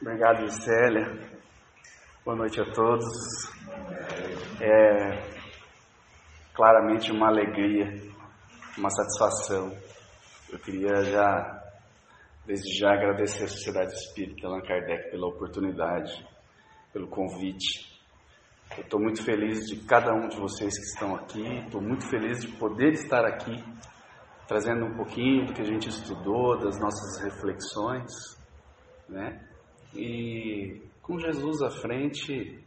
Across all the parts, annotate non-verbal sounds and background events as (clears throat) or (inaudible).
Obrigado, Célia. Boa noite a todos. É claramente uma alegria, uma satisfação. Eu queria já, desde já, agradecer à Sociedade Espírita Allan Kardec pela oportunidade, pelo convite. Eu estou muito feliz de cada um de vocês que estão aqui, estou muito feliz de poder estar aqui, trazendo um pouquinho do que a gente estudou, das nossas reflexões, né? E com Jesus à frente,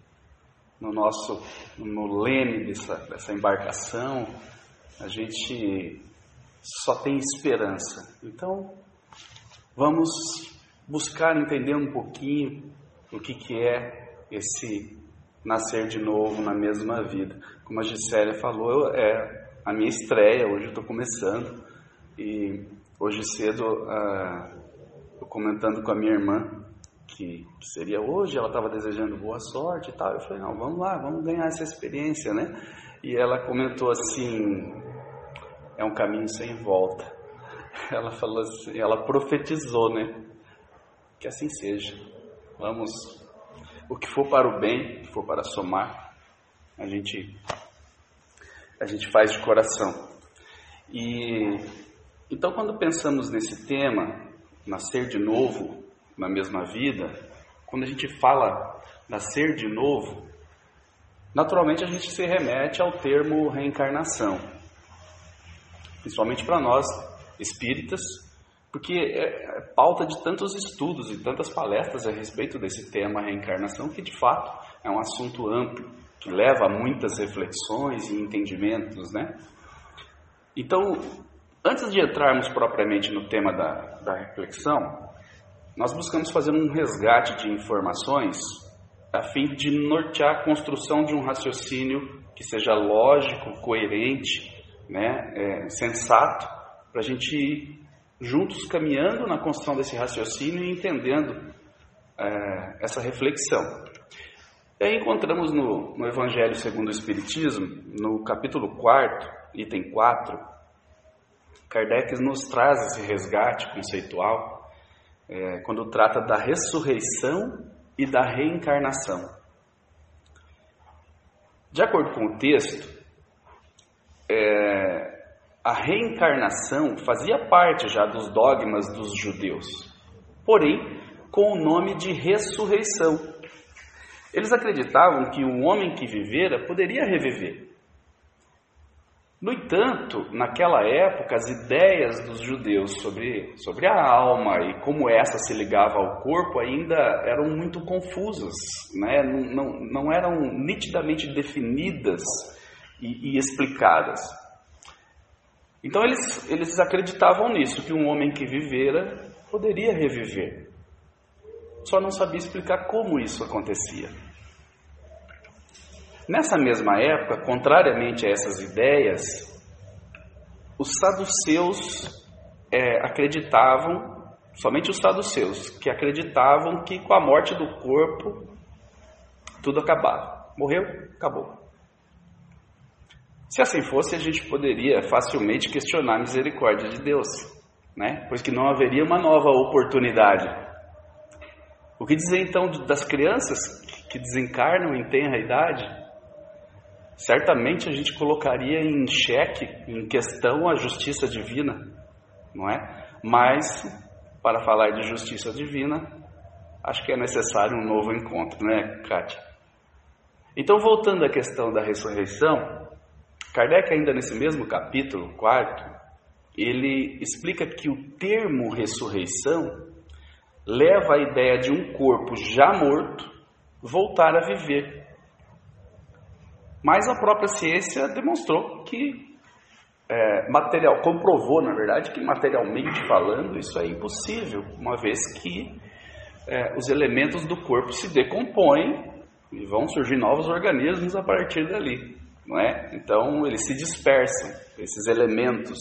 no nosso, no leme dessa, dessa embarcação, a gente só tem esperança. Então, vamos buscar entender um pouquinho o que, que é esse nascer de novo na mesma vida. Como a Gisélia falou, é a minha estreia, hoje eu estou começando. E hoje cedo, ah, comentando com a minha irmã, que seria hoje, ela estava desejando boa sorte e tal. Eu falei, não, vamos lá, vamos ganhar essa experiência, né? E ela comentou assim, é um caminho sem volta. (laughs) Ela falou assim, ela profetizou, né? Que assim seja. Vamos o que for para o bem, o que for para somar, a gente a gente faz de coração. E então quando pensamos nesse tema, nascer de novo na mesma vida, quando a gente fala nascer de novo, naturalmente a gente se remete ao termo reencarnação. Principalmente para nós espíritas, porque é, é pauta de tantos estudos e tantas palestras a respeito desse tema reencarnação que de fato é um assunto amplo que leva a muitas reflexões e entendimentos, né? Então, antes de entrarmos propriamente no tema da, da reflexão, nós buscamos fazer um resgate de informações a fim de nortear a construção de um raciocínio que seja lógico, coerente, né, é, sensato, para a gente ir juntos caminhando na construção desse raciocínio e entendendo é, essa reflexão. E aí encontramos no, no Evangelho segundo o Espiritismo, no capítulo 4, item 4, Kardec nos traz esse resgate conceitual é, quando trata da ressurreição e da reencarnação. De acordo com o texto, é, a reencarnação fazia parte já dos dogmas dos judeus, porém com o nome de ressurreição. Eles acreditavam que um homem que vivera poderia reviver. No entanto, naquela época, as ideias dos judeus sobre, sobre a alma e como essa se ligava ao corpo ainda eram muito confusas, né? não, não, não eram nitidamente definidas e, e explicadas. Então eles, eles acreditavam nisso, que um homem que vivera poderia reviver. Só não sabia explicar como isso acontecia. Nessa mesma época, contrariamente a essas ideias, os saduceus é, acreditavam, somente os saduceus, que acreditavam que com a morte do corpo tudo acabava. Morreu, acabou. Se assim fosse, a gente poderia facilmente questionar a misericórdia de Deus, né? pois que não haveria uma nova oportunidade. O que dizer então das crianças que desencarnam em tenra idade? Certamente a gente colocaria em xeque, em questão, a justiça divina, não é? Mas, para falar de justiça divina, acho que é necessário um novo encontro, né, Kátia? Então, voltando à questão da ressurreição, Kardec, ainda nesse mesmo capítulo, quarto, ele explica que o termo ressurreição leva a ideia de um corpo já morto voltar a viver. Mas a própria ciência demonstrou que, é, material, comprovou, na verdade, que materialmente falando isso é impossível, uma vez que é, os elementos do corpo se decompõem e vão surgir novos organismos a partir dali não é? Então eles se dispersam, esses elementos.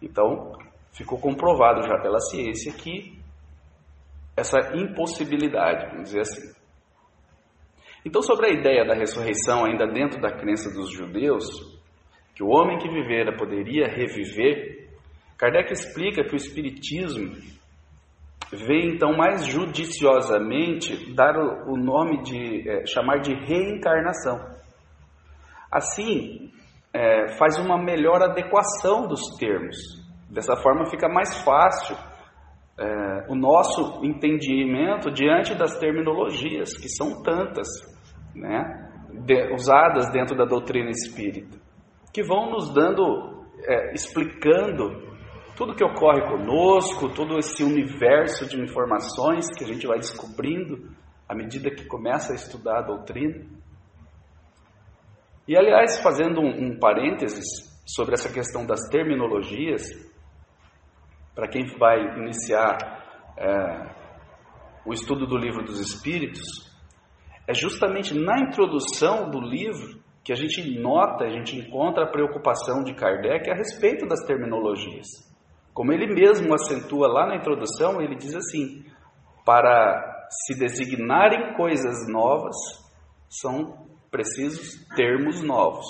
Então ficou comprovado já pela ciência que essa impossibilidade, vamos dizer assim. Então, sobre a ideia da ressurreição, ainda dentro da crença dos judeus, que o homem que vivera poderia reviver, Kardec explica que o Espiritismo vê então mais judiciosamente dar o, nome de é, chamar de reencarnação. Assim, é, faz uma melhor adequação dos termos. Dessa forma fica mais fácil é, o nosso entendimento diante das terminologias, que são tantas, né, de, usadas dentro da doutrina espírita, que vão nos dando, é, explicando tudo que ocorre conosco, todo esse universo de informações que a gente vai descobrindo à medida que começa a estudar a doutrina. E aliás, fazendo um, um parênteses sobre essa questão das terminologias, para quem vai iniciar é, o estudo do livro dos Espíritos, é justamente na introdução do livro que a gente nota, a gente encontra a preocupação de Kardec a respeito das terminologias. Como ele mesmo acentua lá na introdução, ele diz assim: para se designarem coisas novas, são precisos termos novos.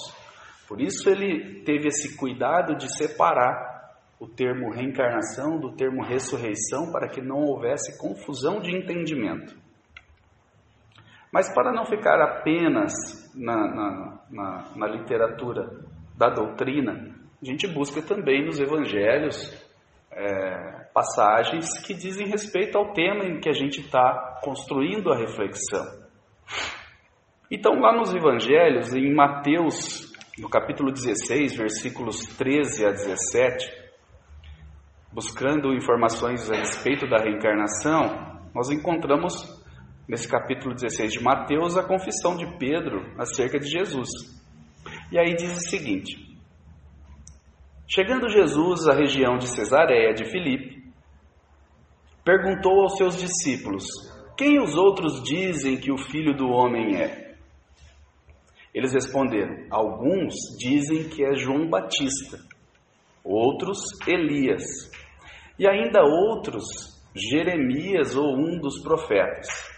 Por isso ele teve esse cuidado de separar o termo reencarnação do termo ressurreição para que não houvesse confusão de entendimento. Mas para não ficar apenas na, na, na, na literatura da doutrina, a gente busca também nos evangelhos é, passagens que dizem respeito ao tema em que a gente está construindo a reflexão. Então, lá nos evangelhos, em Mateus, no capítulo 16, versículos 13 a 17, buscando informações a respeito da reencarnação, nós encontramos nesse capítulo 16 de Mateus a confissão de Pedro acerca de Jesus. E aí diz o seguinte: Chegando Jesus à região de Cesareia de Filipe, perguntou aos seus discípulos: Quem os outros dizem que o filho do homem é? Eles responderam: Alguns dizem que é João Batista, outros Elias e ainda outros, Jeremias ou um dos profetas.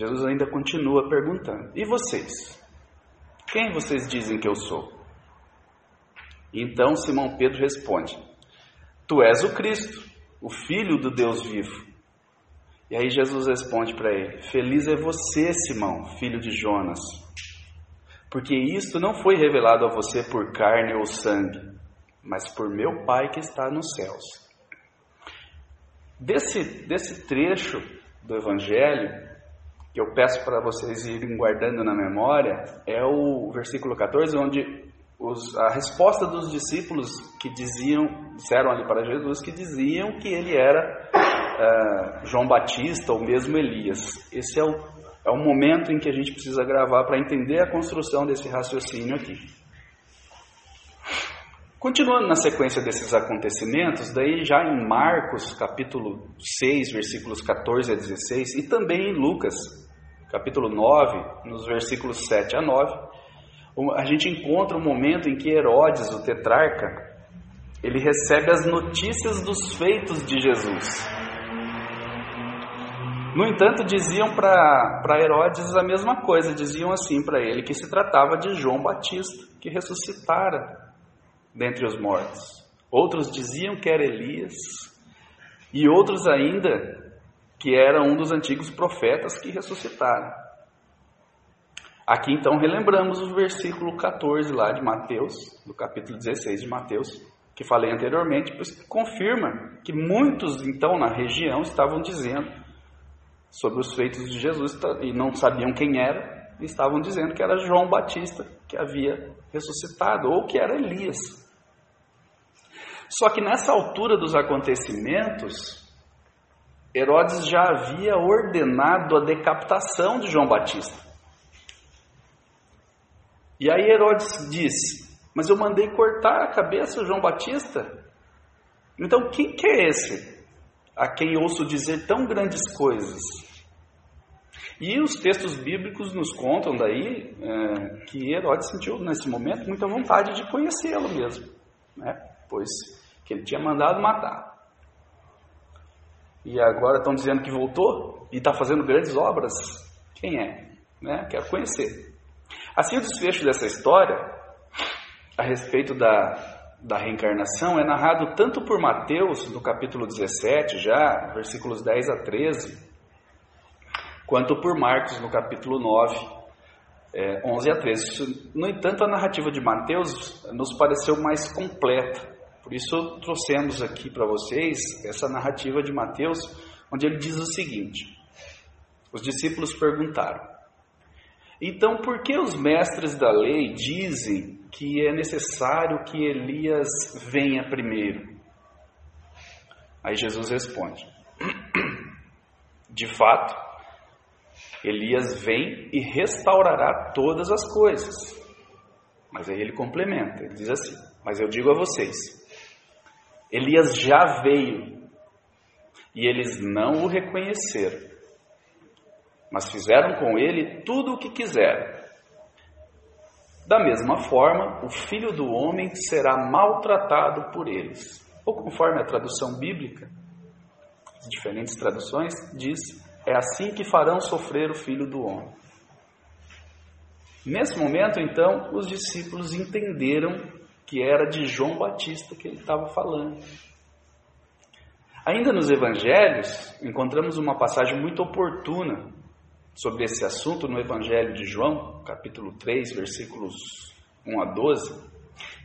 Jesus ainda continua perguntando: E vocês? Quem vocês dizem que eu sou? Então Simão Pedro responde: Tu és o Cristo, o Filho do Deus vivo. E aí Jesus responde para ele: Feliz é você, Simão, filho de Jonas, porque isto não foi revelado a você por carne ou sangue, mas por meu Pai que está nos céus. Desse, desse trecho do Evangelho, que eu peço para vocês irem guardando na memória, é o versículo 14, onde os, a resposta dos discípulos que diziam, disseram ali para Jesus, que diziam que ele era uh, João Batista ou mesmo Elias. Esse é o, é o momento em que a gente precisa gravar para entender a construção desse raciocínio aqui. Continuando na sequência desses acontecimentos, daí já em Marcos, capítulo 6, versículos 14 a 16, e também em Lucas, capítulo 9, nos versículos 7 a 9, a gente encontra o um momento em que Herodes, o tetrarca, ele recebe as notícias dos feitos de Jesus. No entanto, diziam para Herodes a mesma coisa, diziam assim para ele que se tratava de João Batista, que ressuscitara dentre os mortos. Outros diziam que era Elias, e outros ainda que era um dos antigos profetas que ressuscitaram. Aqui então relembramos o versículo 14 lá de Mateus, do capítulo 16 de Mateus, que falei anteriormente, pois confirma que muitos então na região estavam dizendo sobre os feitos de Jesus e não sabiam quem era, e estavam dizendo que era João Batista que havia ressuscitado ou que era Elias. Só que nessa altura dos acontecimentos, Herodes já havia ordenado a decapitação de João Batista. E aí Herodes diz: Mas eu mandei cortar a cabeça de João Batista. Então quem que é esse a quem ouço dizer tão grandes coisas? E os textos bíblicos nos contam daí é, que Herodes sentiu nesse momento muita vontade de conhecê-lo mesmo, né? pois que ele tinha mandado matar. E agora estão dizendo que voltou e está fazendo grandes obras. Quem é? Né? Quero conhecer. Assim, o desfecho dessa história, a respeito da, da reencarnação é narrado tanto por Mateus, no capítulo 17, já, versículos 10 a 13, quanto por Marcos, no capítulo 9, é, 11 a 13. No entanto, a narrativa de Mateus nos pareceu mais completa. Por isso, trouxemos aqui para vocês essa narrativa de Mateus, onde ele diz o seguinte: Os discípulos perguntaram. Então, por que os mestres da lei dizem que é necessário que Elias venha primeiro? Aí Jesus responde: (clears throat) De fato, Elias vem e restaurará todas as coisas. Mas aí ele complementa, ele diz assim: Mas eu digo a vocês, Elias já veio e eles não o reconheceram mas fizeram com ele tudo o que quiseram. Da mesma forma, o filho do homem será maltratado por eles. Ou conforme a tradução bíblica, diferentes traduções, diz: é assim que farão sofrer o filho do homem. Nesse momento, então, os discípulos entenderam que era de João Batista que ele estava falando. Ainda nos evangelhos, encontramos uma passagem muito oportuna sobre esse assunto no Evangelho de João, capítulo 3, versículos 1 a 12,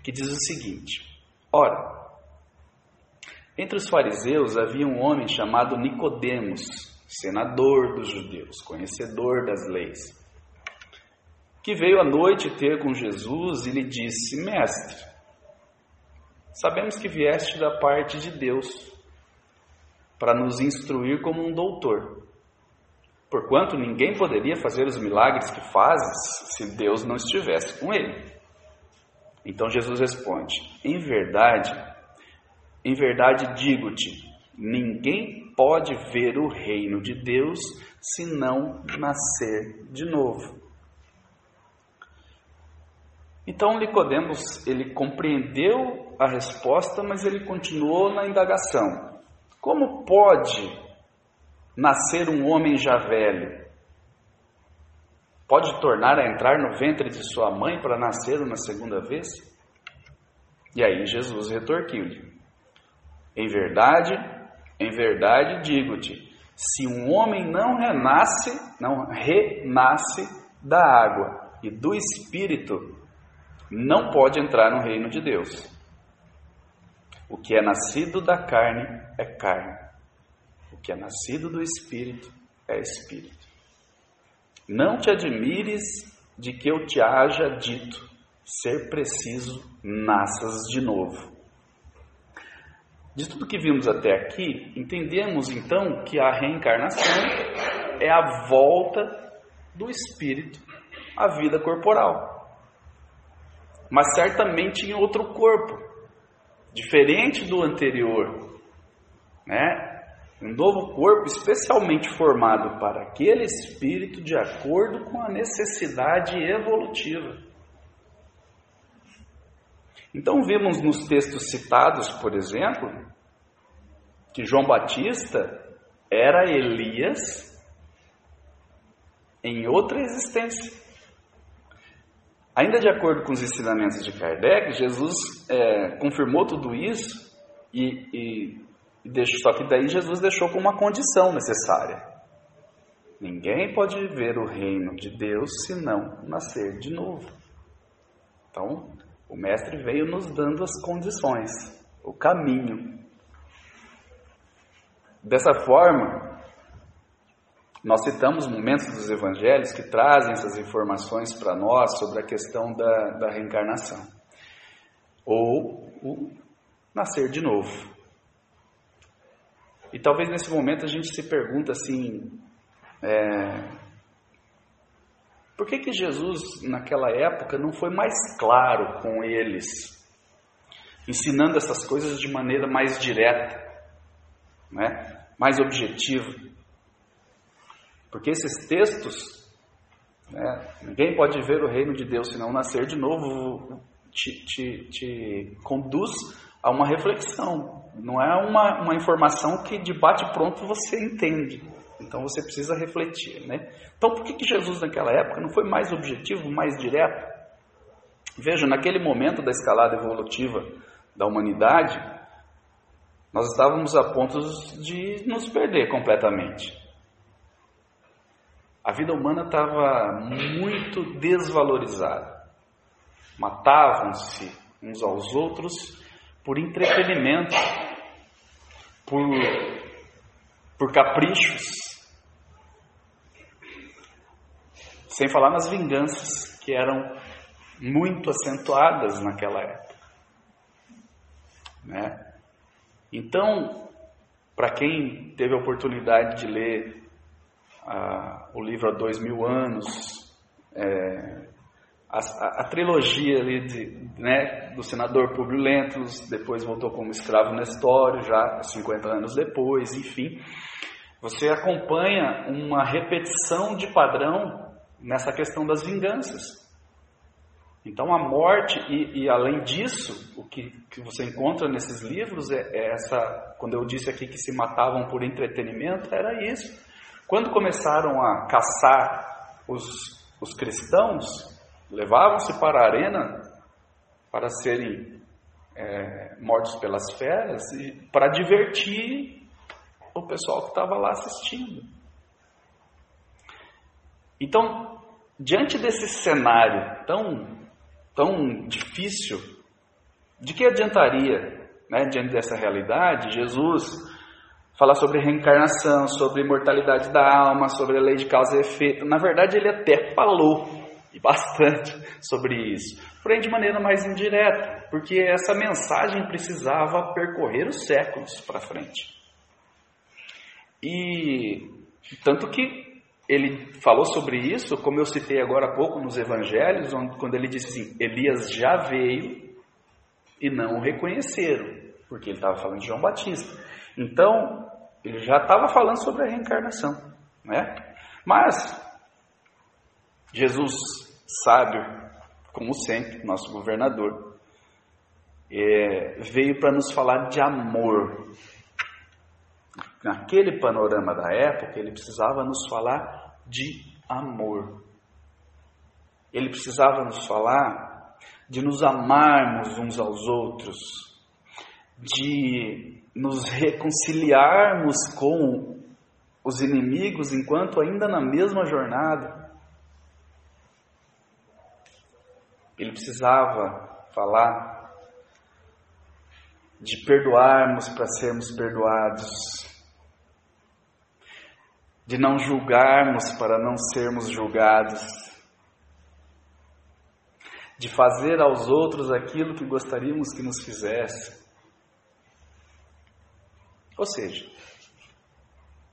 que diz o seguinte: Ora, entre os fariseus havia um homem chamado Nicodemos, senador dos judeus, conhecedor das leis, que veio à noite ter com Jesus e lhe disse: Mestre, sabemos que vieste da parte de Deus para nos instruir como um doutor. Porquanto ninguém poderia fazer os milagres que fazes se Deus não estivesse com ele. Então Jesus responde: Em verdade, em verdade digo-te, ninguém pode ver o reino de Deus se não nascer de novo. Então Nicodemos, ele compreendeu a resposta, mas ele continuou na indagação. Como pode nascer um homem já velho? Pode tornar a entrar no ventre de sua mãe para nascer uma segunda vez? E aí Jesus retorquiu-lhe: Em verdade, em verdade digo-te, se um homem não renasce, não renasce da água e do espírito, não pode entrar no reino de Deus. O que é nascido da carne é carne, o que é nascido do Espírito é Espírito. Não te admires de que eu te haja dito ser preciso nasças de novo. De tudo que vimos até aqui, entendemos então que a reencarnação é a volta do espírito à vida corporal. Mas certamente em outro corpo, diferente do anterior, né? Um novo corpo especialmente formado para aquele espírito de acordo com a necessidade evolutiva. Então, vimos nos textos citados, por exemplo, que João Batista era Elias em outra existência. Ainda de acordo com os ensinamentos de Kardec, Jesus é, confirmou tudo isso e, e só que daí Jesus deixou com uma condição necessária. Ninguém pode ver o reino de Deus se não nascer de novo. Então, o Mestre veio nos dando as condições, o caminho. Dessa forma, nós citamos momentos dos evangelhos que trazem essas informações para nós sobre a questão da, da reencarnação. Ou o nascer de novo. E talvez nesse momento a gente se pergunta assim: é, por que, que Jesus, naquela época, não foi mais claro com eles, ensinando essas coisas de maneira mais direta, né? mais objetiva? Porque esses textos, né, ninguém pode ver o reino de Deus se não nascer de novo, te, te, te conduz a uma reflexão. Não é uma, uma informação que de bate pronto você entende. Então você precisa refletir, né? Então por que, que Jesus naquela época não foi mais objetivo, mais direto? Veja, naquele momento da escalada evolutiva da humanidade, nós estávamos a ponto de nos perder completamente. A vida humana estava muito desvalorizada. Matavam-se uns aos outros por entretenimento, por, por caprichos, sem falar nas vinganças que eram muito acentuadas naquela época. Né? Então, para quem teve a oportunidade de ler o livro há dois mil anos, é, a, a, a, trilogia ali de, né, do senador Publio Lentulus, depois voltou como escravo Nestório, já 50 anos depois, enfim, você acompanha uma repetição de padrão nessa questão das vinganças. Então a morte, e, e além disso, o que, que, você encontra nesses livros é, é, essa, quando eu disse aqui que se matavam por entretenimento, era isso. Quando começaram a caçar os, os cristãos, levavam-se para a arena para serem é, mortos pelas feras, e, para divertir o pessoal que estava lá assistindo. Então, diante desse cenário tão tão difícil, de que adiantaria, né, diante dessa realidade, Jesus falar sobre reencarnação, sobre imortalidade da alma, sobre a lei de causa e efeito? Na verdade, ele até falou e (laughs) bastante sobre isso, porém de maneira mais indireta, porque essa mensagem precisava percorrer os séculos para frente. E tanto que ele falou sobre isso, como eu citei agora há pouco nos evangelhos, onde, quando ele disse assim: Elias já veio e não o reconheceram, porque ele estava falando de João Batista. Então, ele já estava falando sobre a reencarnação, né? Mas, Jesus, sábio, como sempre, nosso governador, é, veio para nos falar de amor, naquele panorama da época, ele precisava nos falar de amor. Ele precisava nos falar de nos amarmos uns aos outros, de nos reconciliarmos com os inimigos enquanto ainda na mesma jornada. Ele precisava falar de perdoarmos para sermos perdoados, de não julgarmos para não sermos julgados, de fazer aos outros aquilo que gostaríamos que nos fizesse. Ou seja,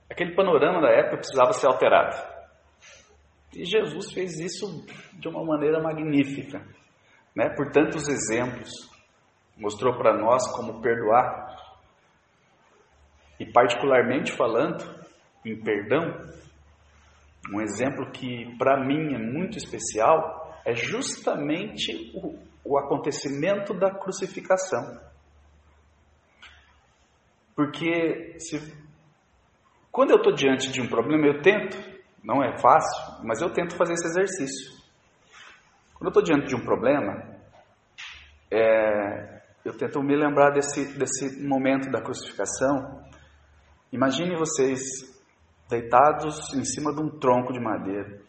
aquele panorama da época precisava ser alterado. E Jesus fez isso de uma maneira magnífica, né? por tantos exemplos. Mostrou para nós como perdoar. E, particularmente falando, em perdão, um exemplo que para mim é muito especial é justamente o, o acontecimento da crucificação. Porque se, quando eu estou diante de um problema, eu tento, não é fácil, mas eu tento fazer esse exercício. Quando eu estou diante de um problema, é, eu tento me lembrar desse, desse momento da crucificação. Imagine vocês deitados em cima de um tronco de madeira.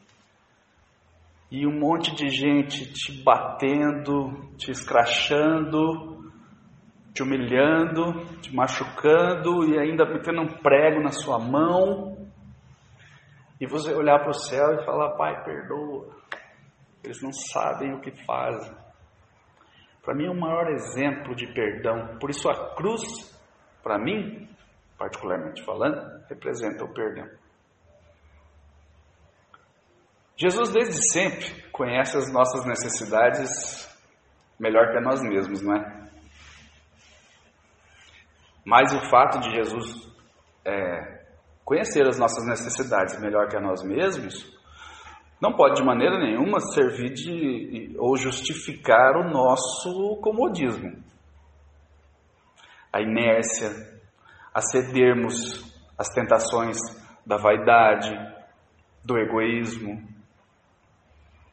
E um monte de gente te batendo, te escrachando, te humilhando, te machucando e ainda metendo um prego na sua mão. E você olhar para o céu e falar: Pai, perdoa. Eles não sabem o que fazem. Para mim é o maior exemplo de perdão. Por isso a cruz, para mim, particularmente falando, representa o perdão. Jesus, desde sempre, conhece as nossas necessidades melhor que nós mesmos, não é? Mas o fato de Jesus é, conhecer as nossas necessidades melhor que a nós mesmos não pode de maneira nenhuma servir de ou justificar o nosso comodismo. A inércia, a cedermos às tentações da vaidade, do egoísmo.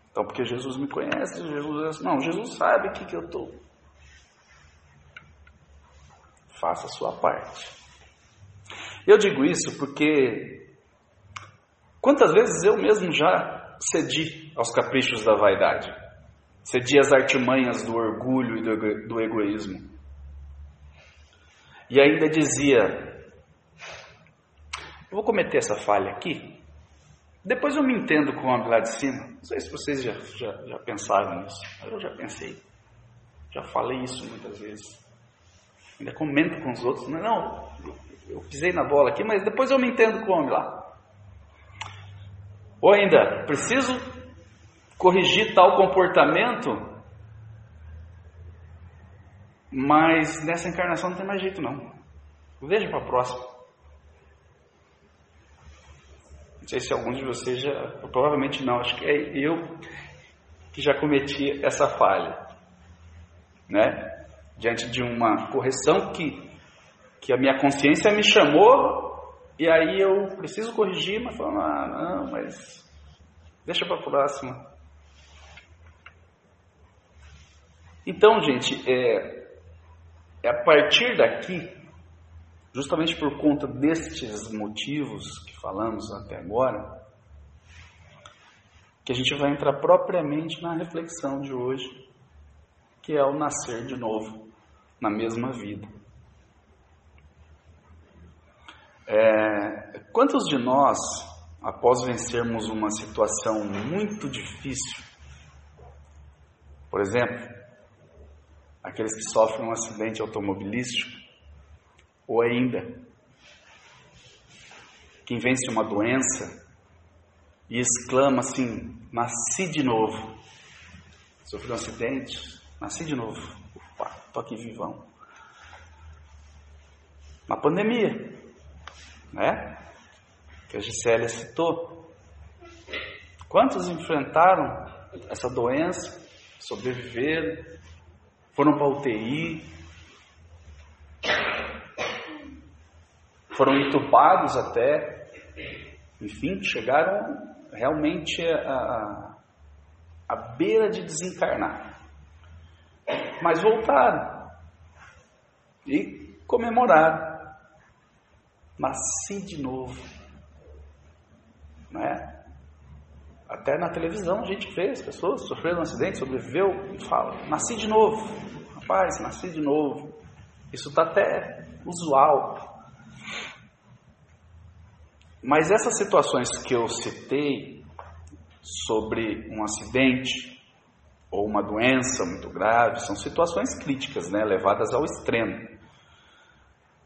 Então, porque Jesus me conhece, Jesus não, Jesus sabe o que, que eu estou faça a sua parte. Eu digo isso porque quantas vezes eu mesmo já cedi aos caprichos da vaidade, cedi às artimanhas do orgulho e do, egoísmo. E ainda dizia: vou cometer essa falha aqui, depois eu me entendo com o homem lá de cima. Não sei se vocês já, já, já pensaram nisso, eu já pensei. Já falei isso muitas vezes. Ainda comento com os outros. Não, não eu pisei na bola aqui, mas depois eu me entendo com o homem lá. Ou ainda, preciso corrigir tal comportamento, mas nessa encarnação não tem mais jeito não. Veja para a próxima. Não sei se alguns de vocês já, provavelmente não, acho que é eu que já cometi essa falha, né? Diante de uma correção que, que a minha consciência me chamou e aí eu preciso corrigir, mas falando, ah, não, mas deixa para a próxima. Então, gente, é, é a partir daqui Justamente por conta destes motivos que falamos até agora, que a gente vai entrar propriamente na reflexão de hoje, que é o nascer de novo na mesma vida. É, quantos de nós, após vencermos uma situação muito difícil, por exemplo, aqueles que sofrem um acidente automobilístico, ou ainda, quem vence uma doença e exclama assim: Nasci de novo. Sofreu um acidente, nasci de novo. Tô aqui vivão. Uma pandemia, né? Que a Gisélia citou. Quantos enfrentaram essa doença, sobreviveram, foram para UTI, foram entubados até, enfim, chegaram realmente à beira de desencarnar. Mas voltaram e comemoraram. Nasci de novo. Né? Até na televisão a gente vê as pessoas sofrendo um acidente, sobreviveu e fala, nasci de novo. Rapaz, nasci de novo. Isso está até usual mas essas situações que eu citei sobre um acidente ou uma doença muito grave são situações críticas, né, levadas ao extremo.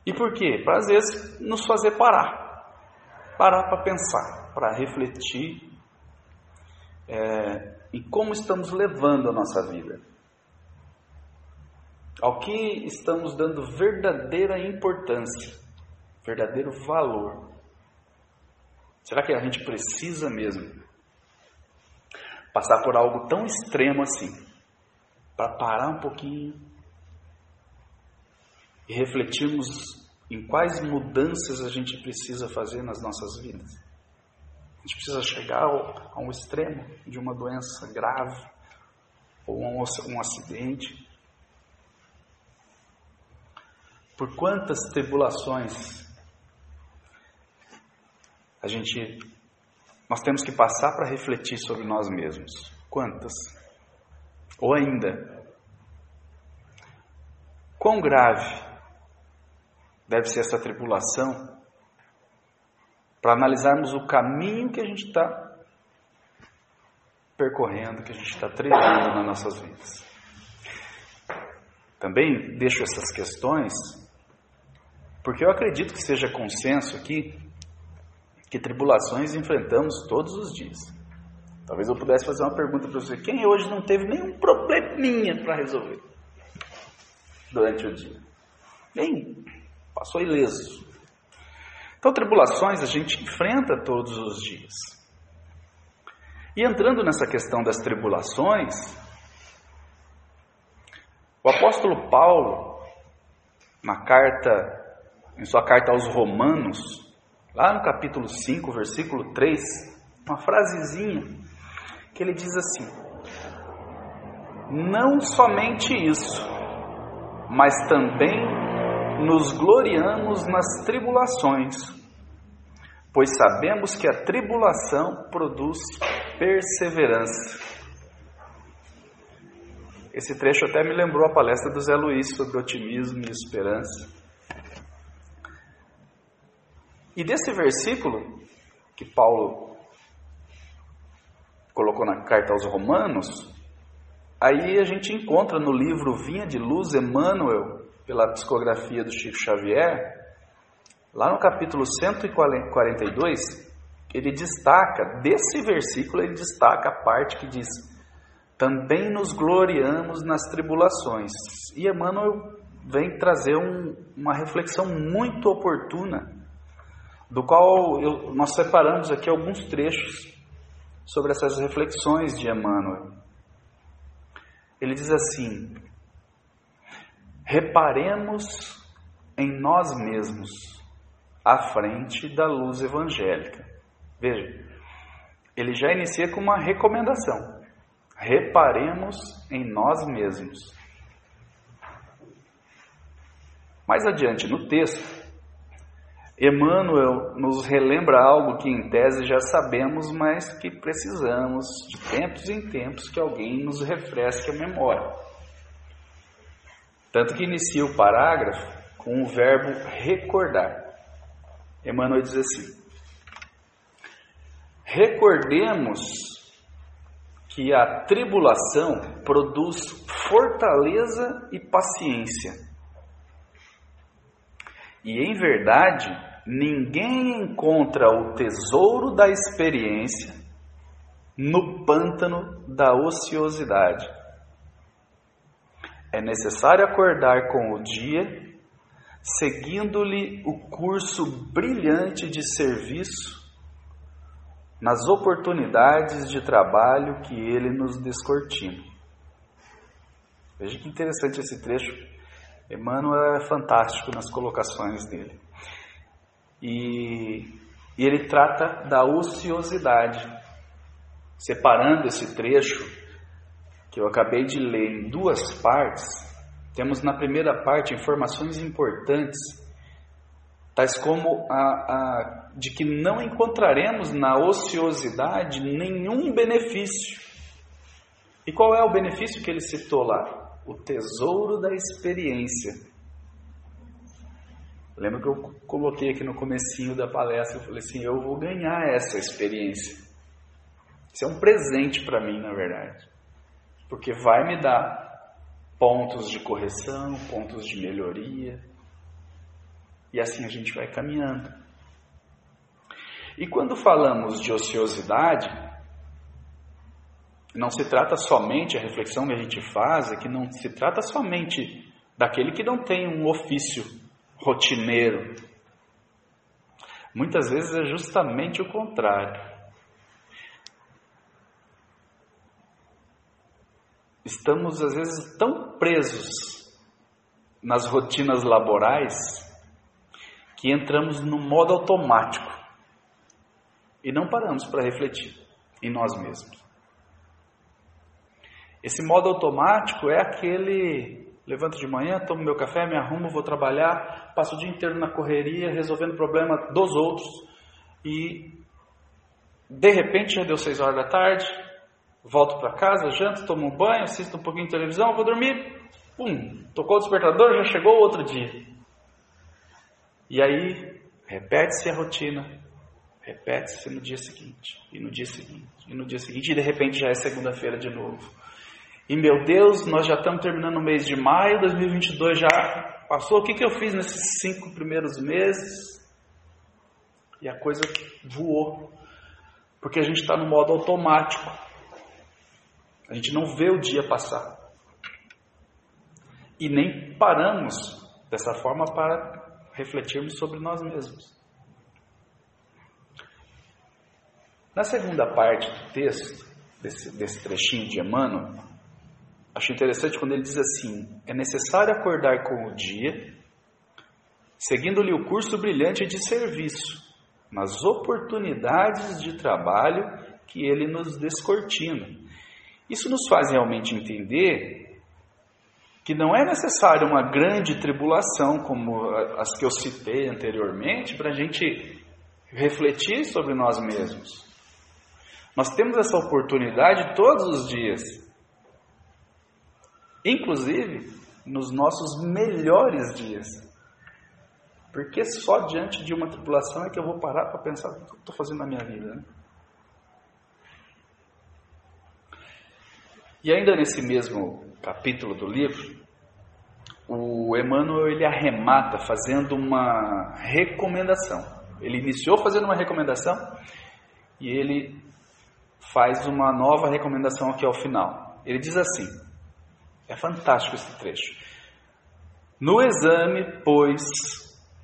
E por quê? Para às vezes nos fazer parar, parar para pensar, para refletir é, em como estamos levando a nossa vida, ao que estamos dando verdadeira importância, verdadeiro valor. Será que a gente precisa mesmo passar por algo tão extremo assim para parar um pouquinho e refletirmos em quais mudanças a gente precisa fazer nas nossas vidas? A gente precisa chegar ao, a um extremo de uma doença grave ou um, um acidente. Por quantas tribulações a gente nós temos que passar para refletir sobre nós mesmos. Quantas? Ou ainda, quão grave deve ser essa tribulação para analisarmos o caminho que a gente está percorrendo, que a gente está trilhando nas nossas vidas. Também deixo essas questões porque eu acredito que seja consenso aqui que tribulações enfrentamos todos os dias. Talvez eu pudesse fazer uma pergunta para você: quem hoje não teve nenhum probleminha para resolver durante o dia? Nem passou ileso. Então, tribulações a gente enfrenta todos os dias. E entrando nessa questão das tribulações, o apóstolo Paulo, na carta, em sua carta aos Romanos, Lá no capítulo 5, versículo 3, uma frasezinha que ele diz assim: Não somente isso, mas também nos gloriamos nas tribulações, pois sabemos que a tribulação produz perseverança. Esse trecho até me lembrou a palestra do Zé Luiz sobre otimismo e esperança. E desse versículo que Paulo colocou na carta aos Romanos, aí a gente encontra no livro Vinha de Luz, Emmanuel, pela psicografia do Chico Xavier, lá no capítulo 142, ele destaca, desse versículo, ele destaca a parte que diz: Também nos gloriamos nas tribulações. E Emmanuel vem trazer um, uma reflexão muito oportuna, do qual eu, nós separamos aqui alguns trechos sobre essas reflexões de Emmanuel. Ele diz assim: Reparemos em nós mesmos à frente da luz evangélica. Veja, ele já inicia com uma recomendação. Reparemos em nós mesmos. Mais adiante no texto, Emmanuel nos relembra algo que em tese já sabemos, mas que precisamos de tempos em tempos que alguém nos refresque a memória. Tanto que inicia o parágrafo com o verbo recordar. Emmanuel diz assim: Recordemos que a tribulação produz fortaleza e paciência. E em verdade, ninguém encontra o tesouro da experiência no pântano da ociosidade. É necessário acordar com o dia, seguindo-lhe o curso brilhante de serviço nas oportunidades de trabalho que ele nos descortina. Veja que interessante esse trecho. Emmanuel é fantástico nas colocações dele. E, e ele trata da ociosidade, separando esse trecho que eu acabei de ler em duas partes, temos na primeira parte informações importantes, tais como a, a de que não encontraremos na ociosidade nenhum benefício. E qual é o benefício que ele citou lá? O tesouro da experiência. Lembra que eu coloquei aqui no comecinho da palestra, eu falei assim, eu vou ganhar essa experiência. Isso é um presente para mim, na verdade porque vai me dar pontos de correção, pontos de melhoria, e assim a gente vai caminhando. E quando falamos de ociosidade, não se trata somente, a reflexão que a gente faz é que não se trata somente daquele que não tem um ofício rotineiro. Muitas vezes é justamente o contrário. estamos às vezes tão presos nas rotinas laborais que entramos no modo automático e não paramos para refletir em nós mesmos. Esse modo automático é aquele levanto de manhã, tomo meu café, me arrumo, vou trabalhar, passo o dia inteiro na correria, resolvendo problema dos outros e de repente já deu seis horas da tarde, Volto para casa, janto, tomo um banho, assisto um pouquinho de televisão, vou dormir. Pum, tocou o despertador, já chegou outro dia. E aí, repete-se a rotina, repete-se no dia seguinte, e no dia seguinte, e no dia seguinte, e de repente já é segunda-feira de novo. E meu Deus, nós já estamos terminando o mês de maio, 2022 já passou. O que, que eu fiz nesses cinco primeiros meses? E a coisa voou, porque a gente está no modo automático. A gente não vê o dia passar. E nem paramos dessa forma para refletirmos sobre nós mesmos. Na segunda parte do texto, desse, desse trechinho de Emmanuel, acho interessante quando ele diz assim: é necessário acordar com o dia, seguindo-lhe o curso brilhante de serviço, nas oportunidades de trabalho que ele nos descortina. Isso nos faz realmente entender que não é necessário uma grande tribulação como as que eu citei anteriormente para a gente refletir sobre nós mesmos. Nós temos essa oportunidade todos os dias, inclusive nos nossos melhores dias. Porque só diante de uma tribulação é que eu vou parar para pensar o que eu estou fazendo na minha vida. Né? E ainda nesse mesmo capítulo do livro, o Emmanuel ele arremata fazendo uma recomendação. Ele iniciou fazendo uma recomendação e ele faz uma nova recomendação aqui ao final. Ele diz assim: é fantástico esse trecho. No exame, pois,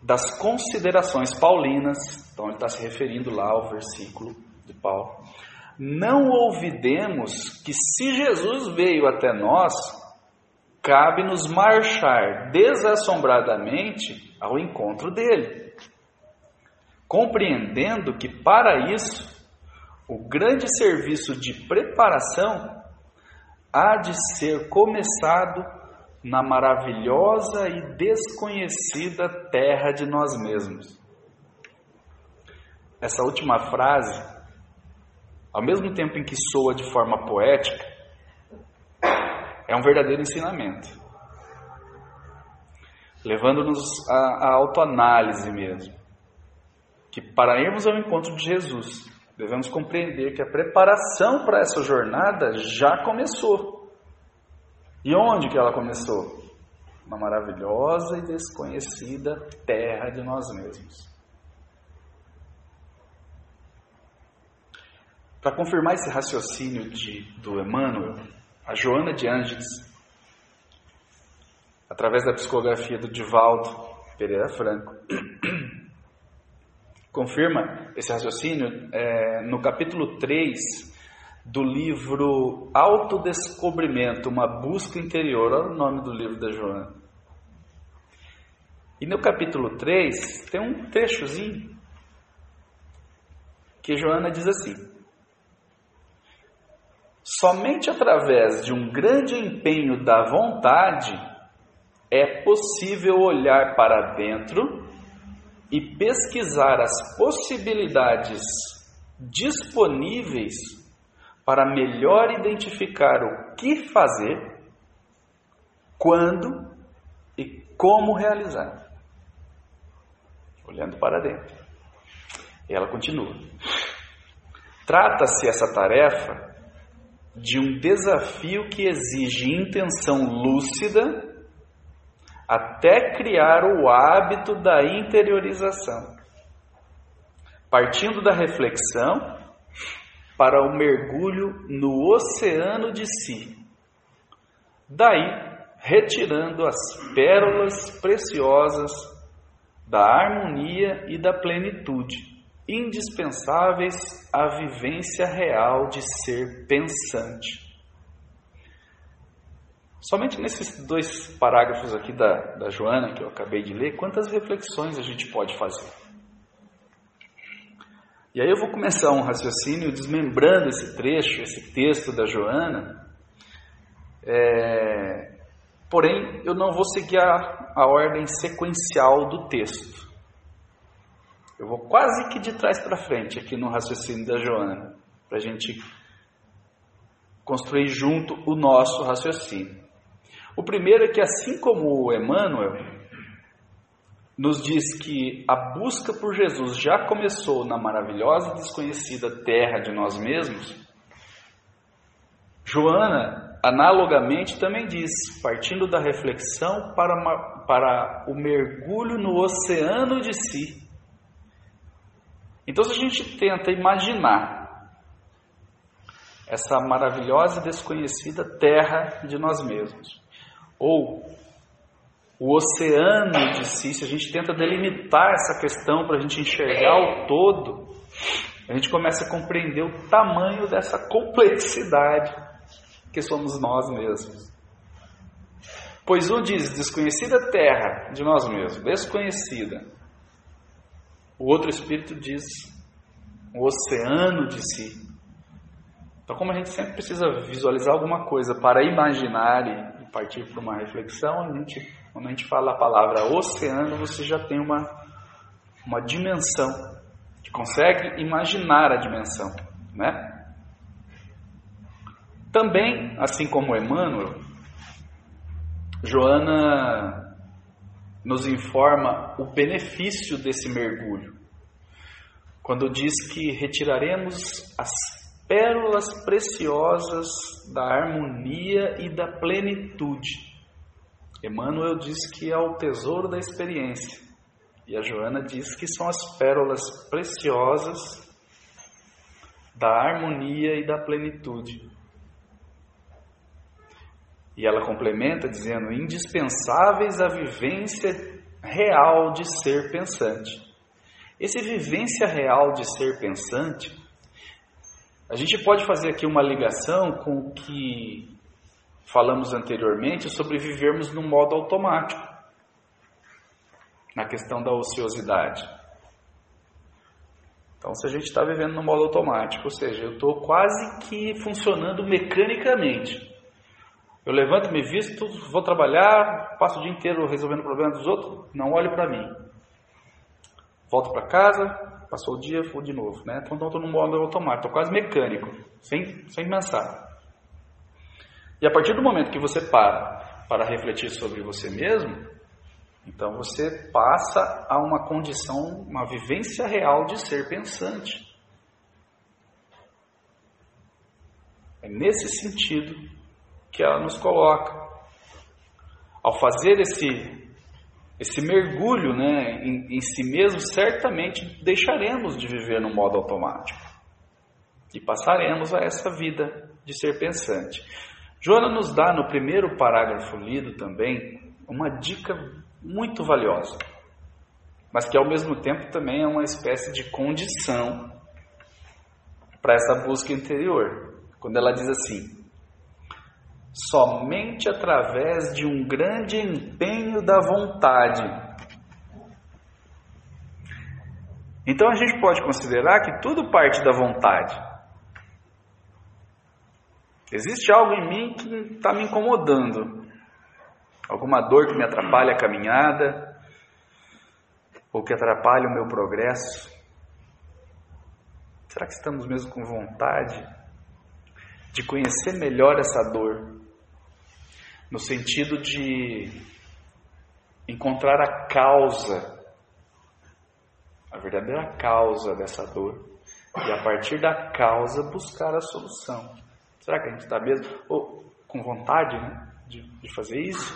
das considerações paulinas, então ele está se referindo lá ao versículo de Paulo, não ouvidemos que se Jesus veio até nós, cabe-nos marchar desassombradamente ao encontro dele, compreendendo que para isso o grande serviço de preparação há de ser começado na maravilhosa e desconhecida terra de nós mesmos. Essa última frase ao mesmo tempo em que soa de forma poética, é um verdadeiro ensinamento, levando-nos à, autoanálise mesmo. Que para irmos ao encontro de Jesus, devemos compreender que a preparação para essa jornada já começou. E onde que ela começou? Uma maravilhosa e desconhecida terra de nós mesmos. Para confirmar esse raciocínio de, do Emmanuel, a Joana de Ângeles, através da psicografia do Divaldo Pereira Franco, confirma esse raciocínio é, no capítulo 3 do livro Autodescobrimento, uma busca interior, olha o nome do livro da Joana. E no capítulo 3 tem um trechozinho que Joana diz assim: Somente através de um grande empenho da vontade é possível olhar para dentro e pesquisar as possibilidades disponíveis para melhor identificar o que fazer, quando e como realizar. Olhando para dentro. Ela continua. Trata-se essa tarefa de um desafio que exige intenção lúcida até criar o hábito da interiorização. Partindo da reflexão para o mergulho no oceano de si. Daí, retirando as pérolas preciosas da harmonia e da plenitude indispensáveis à vivência real de ser pensante. Somente nesses dois parágrafos aqui da, da Joana, que eu acabei de ler, quantas reflexões a gente pode fazer? E aí eu vou começar um raciocínio desmembrando esse trecho, esse texto da Joana. É, porém, eu não vou seguir a, a ordem sequencial do texto. Eu vou quase que de trás para frente aqui no raciocínio da Joana, para a gente construir junto o nosso raciocínio. O primeiro é que, assim como Emmanuel nos diz que a busca por Jesus já começou na maravilhosa e desconhecida terra de nós mesmos, Joana, analogamente, também diz, partindo da reflexão para, uma, para o mergulho no oceano de si, então, se a gente tenta imaginar essa maravilhosa e desconhecida terra de nós mesmos, ou o oceano de si, se a gente tenta delimitar essa questão para a gente enxergar o todo, a gente começa a compreender o tamanho dessa complexidade que somos nós mesmos. Pois um diz desconhecida terra de nós mesmos, desconhecida, o outro espírito diz o oceano de si. Então, como a gente sempre precisa visualizar alguma coisa para imaginar e partir para uma reflexão, a gente, quando a gente fala a palavra oceano, você já tem uma, uma dimensão, que consegue imaginar a dimensão, né? Também, assim como Emmanuel, Joana nos informa o benefício desse mergulho, quando diz que retiraremos as pérolas preciosas da harmonia e da plenitude. Emmanuel diz que é o tesouro da experiência, e a Joana diz que são as pérolas preciosas da harmonia e da plenitude. E ela complementa dizendo: indispensáveis à vivência real de ser pensante. Esse vivência real de ser pensante, a gente pode fazer aqui uma ligação com o que falamos anteriormente sobre vivermos no modo automático, na questão da ociosidade. Então, se a gente está vivendo no modo automático, ou seja, eu estou quase que funcionando mecanicamente. Eu levanto, me visto, vou trabalhar, passo o dia inteiro resolvendo problemas dos outros, não olho para mim. Volto para casa, passou o dia, vou de novo. Né? Então estou no modo automático, estou quase mecânico, sem, sem pensar. E a partir do momento que você para para refletir sobre você mesmo, então você passa a uma condição, uma vivência real de ser pensante. É nesse sentido que ela nos coloca. Ao fazer esse, esse mergulho né, em, em si mesmo, certamente deixaremos de viver no modo automático e passaremos a essa vida de ser pensante. Joana nos dá no primeiro parágrafo lido também uma dica muito valiosa, mas que ao mesmo tempo também é uma espécie de condição para essa busca interior. Quando ela diz assim: somente através de um grande empenho da vontade. Então a gente pode considerar que tudo parte da vontade. Existe algo em mim que está me incomodando, alguma dor que me atrapalha a caminhada, ou que atrapalha o meu progresso. Será que estamos mesmo com vontade de conhecer melhor essa dor? No sentido de encontrar a causa, a verdadeira causa dessa dor, e a partir da causa buscar a solução. Será que a gente está mesmo ou, com vontade né, de, de, fazer isso?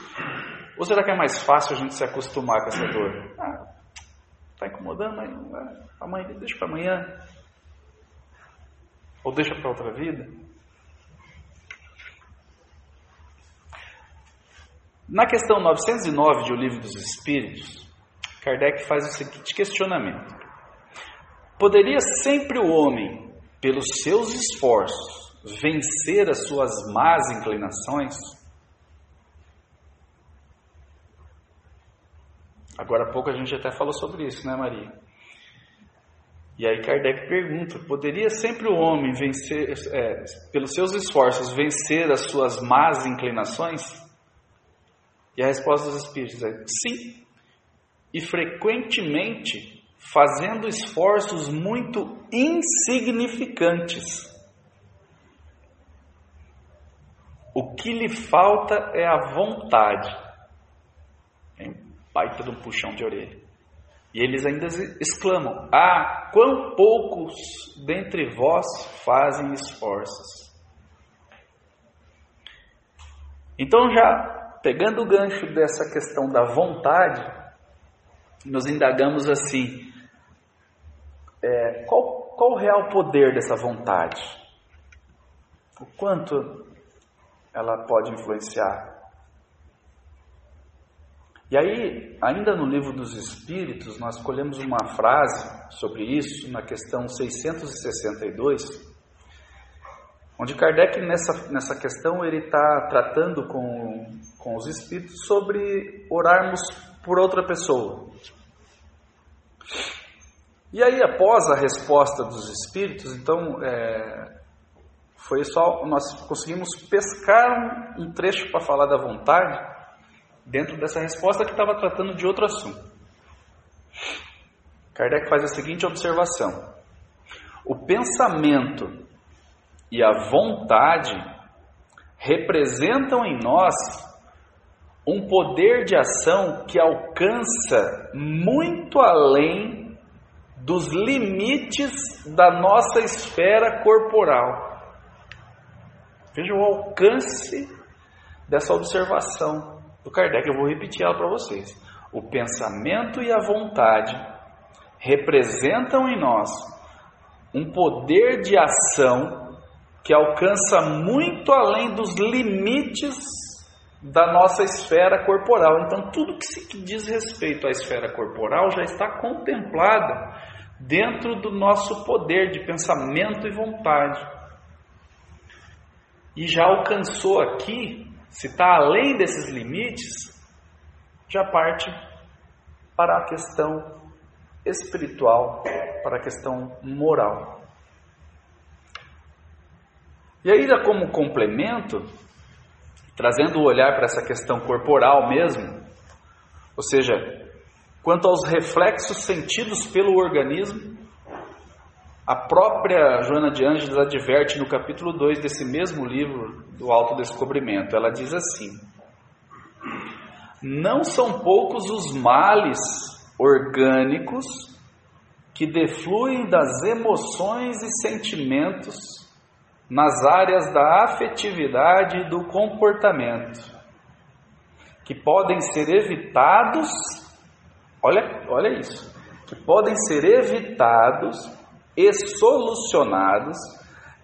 Ou será que é mais fácil a gente se acostumar com essa dor? Ah, está incomodando, mas ah, amanhã, deixa para amanhã. Ou deixa para outra vida. Na questão 909 de O Livro dos Espíritos, Kardec faz o seguinte questionamento: Poderia sempre o homem, pelos seus esforços, vencer as suas más inclinações? Agora há pouco a gente até falou sobre isso, né, Maria? E aí Kardec pergunta: poderia sempre o homem vencer, é, pelos seus esforços, vencer as suas más inclinações? E a resposta dos espíritos é sim. E frequentemente fazendo esforços muito insignificantes. O que lhe falta é a vontade. É um baita de um puxão de orelha. E eles ainda exclamam: Ah, quão poucos dentre vós fazem esforços. Então já Pegando o gancho dessa questão da vontade, nos indagamos assim: é, qual, qual o real poder dessa vontade? O quanto ela pode influenciar? E aí, ainda no livro dos Espíritos, nós colhemos uma frase sobre isso, na questão 662, Onde Kardec, nessa, nessa questão, ele está tratando com, com os espíritos sobre orarmos por outra pessoa. E aí, após a resposta dos espíritos, então, é, foi só nós conseguimos pescar um, um trecho para falar da vontade dentro dessa resposta que estava tratando de outro assunto. Kardec faz a seguinte observação: o pensamento e a vontade representam em nós um poder de ação que alcança muito além dos limites da nossa esfera corporal. Veja o alcance dessa observação do Kardec. Eu vou repetir ela para vocês. O pensamento e a vontade representam em nós um poder de ação que alcança muito além dos limites da nossa esfera corporal. Então, tudo que se diz respeito à esfera corporal já está contemplada dentro do nosso poder de pensamento e vontade e já alcançou aqui, se está além desses limites, já parte para a questão espiritual, para a questão moral. E ainda como complemento, trazendo o olhar para essa questão corporal mesmo, ou seja, quanto aos reflexos sentidos pelo organismo, a própria Joana de Ângeles adverte no capítulo 2 desse mesmo livro do autodescobrimento. Ela diz assim: Não são poucos os males orgânicos que defluem das emoções e sentimentos nas áreas da afetividade e do comportamento, que podem ser evitados, olha, olha isso, que podem ser evitados e solucionados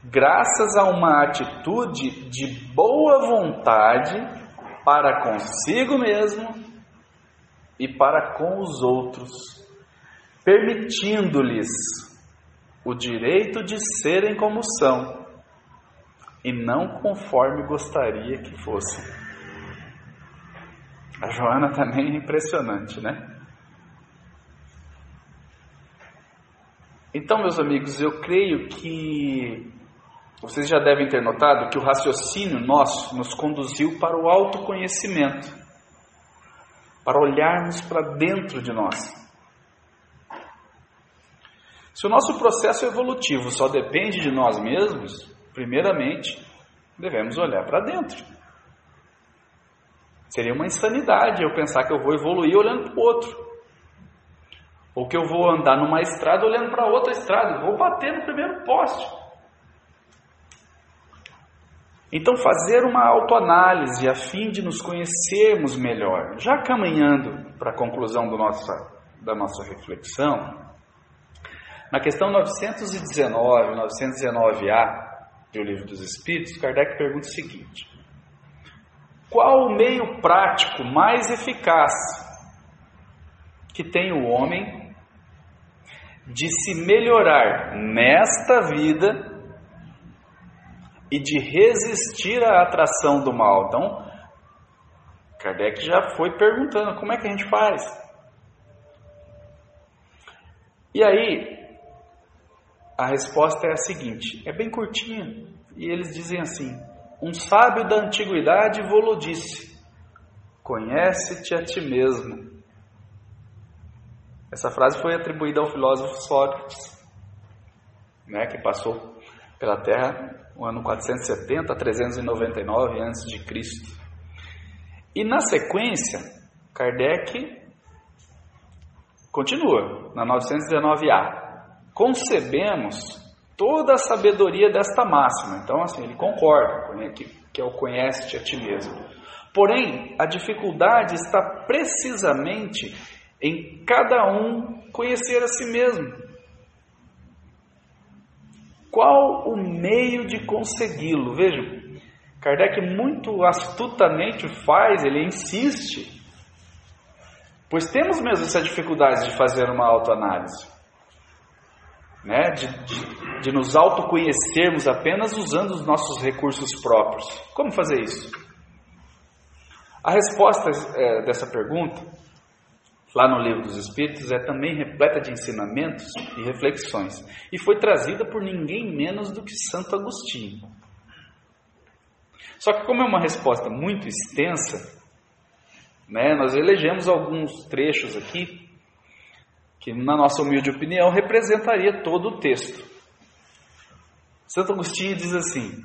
graças a uma atitude de boa vontade para consigo mesmo e para com os outros, permitindo-lhes o direito de serem como são e não conforme gostaria que fossem. A Joana também é impressionante, né? Então, meus amigos, eu creio que vocês já devem ter notado que o raciocínio nosso nos conduziu para o autoconhecimento, para olharmos para dentro de nós. Se o nosso processo evolutivo só depende de nós mesmos, primeiramente devemos olhar para dentro. Seria uma insanidade eu pensar que eu vou evoluir olhando para o outro. Ou que eu vou andar numa estrada olhando para outra estrada, vou bater no primeiro poste. Então, fazer uma autoanálise a fim de nos conhecermos melhor, já caminhando para a conclusão nossa, da nossa reflexão, na questão 919, 919A do Livro dos Espíritos, Kardec pergunta o seguinte: Qual o meio prático mais eficaz que tem o homem de se melhorar nesta vida e de resistir à atração do mal. Então, Kardec já foi perguntando como é que a gente faz. E aí, a resposta é a seguinte: é bem curtinha. E eles dizem assim: Um sábio da antiguidade vou disse: Conhece-te a ti mesmo essa frase foi atribuída ao filósofo Sócrates, né, que passou pela Terra no ano 470 a 399 a.C. E na sequência, Kardec continua, na 919a. Concebemos toda a sabedoria desta máxima. Então, assim, ele concorda né, que, que é o conhece-te a ti mesmo. Porém, a dificuldade está precisamente em cada um conhecer a si mesmo. Qual o meio de consegui-lo? Veja, Kardec muito astutamente faz, ele insiste, pois temos mesmo essa dificuldade de fazer uma autoanálise, né? de, de, de nos autoconhecermos apenas usando os nossos recursos próprios. Como fazer isso? A resposta é, dessa pergunta lá no Livro dos Espíritos, é também repleta de ensinamentos e reflexões, e foi trazida por ninguém menos do que Santo Agostinho. Só que como é uma resposta muito extensa, né, nós elegemos alguns trechos aqui que, na nossa humilde opinião, representaria todo o texto. Santo Agostinho diz assim: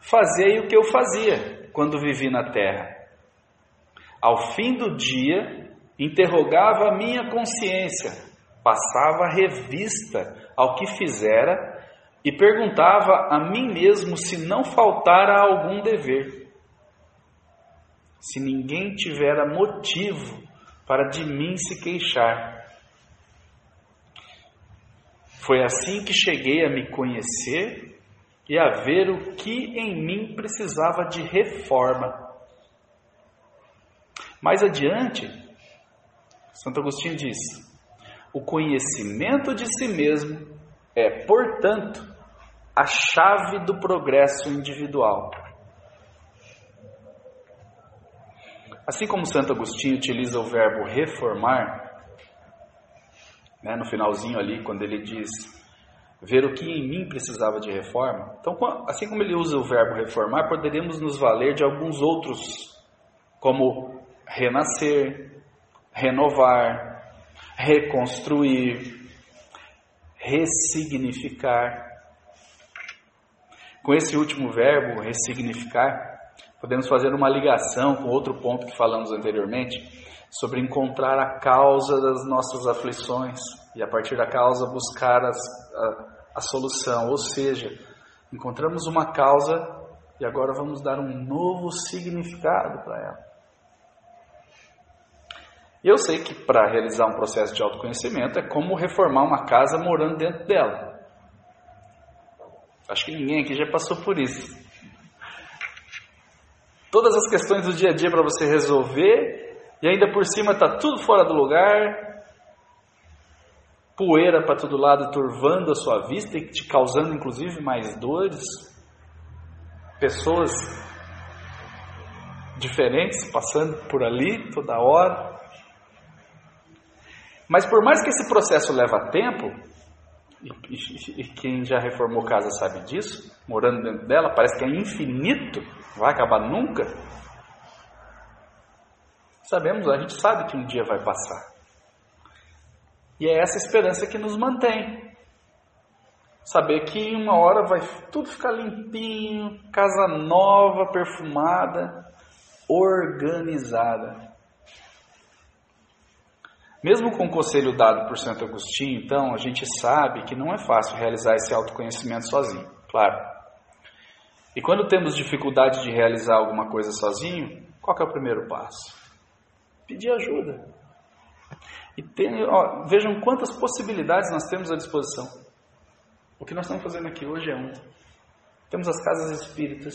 Fazei o que eu fazia quando vivi na terra. Ao fim do dia, interrogava a minha consciência, passava revista ao que fizera e perguntava a mim mesmo se não faltara algum dever. Se ninguém tivera motivo para de mim se queixar. Foi assim que cheguei a me conhecer e a ver o que em mim precisava de reforma. Mais adiante, Santo Agostinho diz: o conhecimento de si mesmo é, portanto, a chave do progresso individual. Assim como Santo Agostinho utiliza o verbo reformar, né, no finalzinho ali, quando ele diz ver o que em mim precisava de reforma. Então, assim como ele usa o verbo reformar, poderíamos nos valer de alguns outros, como renascer, renovar, reconstruir, ressignificar. Com esse último verbo, ressignificar, podemos fazer uma ligação com outro ponto que falamos anteriormente, sobre encontrar a causa das nossas aflições e a partir da causa buscar as, a, a solução. Ou seja, encontramos uma causa e agora vamos dar um novo significado para ela. Eu sei que para realizar um processo de autoconhecimento é como reformar uma casa morando dentro dela. Acho que ninguém aqui já passou por isso. Todas as questões do dia a dia para você resolver e ainda por cima está tudo fora do lugar, poeira para todo lado turvando a sua vista e te causando inclusive mais dores, pessoas diferentes passando por ali toda hora. Mas por mais que esse processo leva tempo, e, e, e, quem já reformou casa sabe disso, morando dentro dela, parece que é infinito, vai acabar nunca. Sabemos, a gente sabe que um dia vai passar. E é essa esperança que nos mantém. Saber que uma hora vai tudo ficar limpinho, casa nova, perfumada, organizada. Mesmo com o conselho dado por Santo Agostinho, então, a gente sabe que não é fácil realizar esse autoconhecimento sozinho, claro. E quando temos dificuldade de realizar alguma coisa sozinho, qual é o primeiro passo? Pedir ajuda. E tem, ó, vejam quantas possibilidades nós temos à disposição. O que nós estamos fazendo aqui hoje é um. Temos as casas espíritas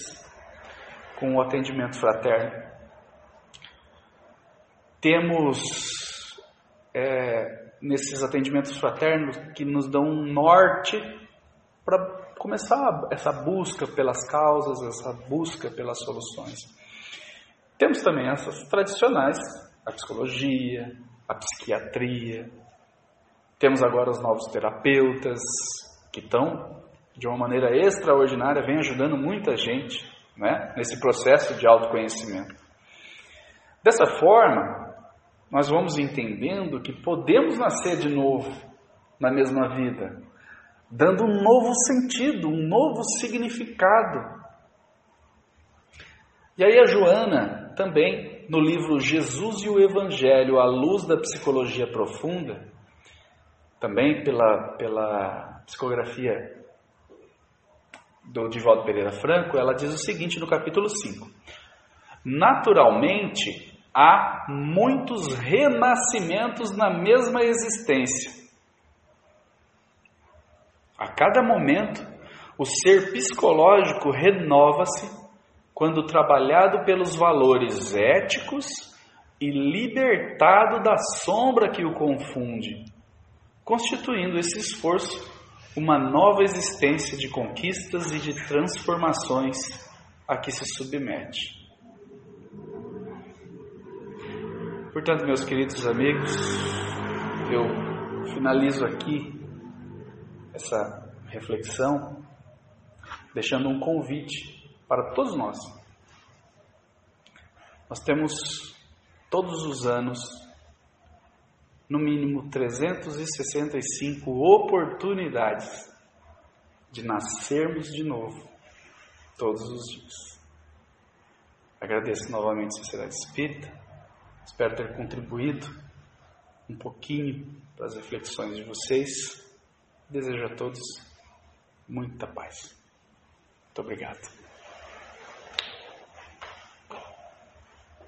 com o atendimento fraterno. Temos é, nesses atendimentos fraternos que nos dão um norte para começar essa busca pelas causas, essa busca pelas soluções. Temos também essas tradicionais a psicologia, a psiquiatria. Temos agora os novos terapeutas que estão, de uma maneira extraordinária, vem ajudando muita gente né, nesse processo de autoconhecimento. Dessa forma, nós vamos entendendo que podemos nascer de novo na mesma vida, dando um novo sentido, um novo significado. E aí a Joana também no livro Jesus e o Evangelho à luz da psicologia profunda, também pela, pela psicografia do Divaldo Pereira Franco, ela diz o seguinte no capítulo 5: Naturalmente, há muitos renascimentos na mesma existência. A cada momento, o ser psicológico renova-se quando trabalhado pelos valores éticos e libertado da sombra que o confunde, constituindo esse esforço uma nova existência de conquistas e de transformações a que se submete. Portanto, meus queridos amigos, eu finalizo aqui essa reflexão deixando um convite para todos nós Nós temos todos os anos, no mínimo 365 oportunidades de nascermos de novo, todos os dias. Agradeço novamente a Sociedade Espírita, espero ter contribuído um pouquinho para as reflexões de vocês. Desejo a todos muita paz. Muito obrigado.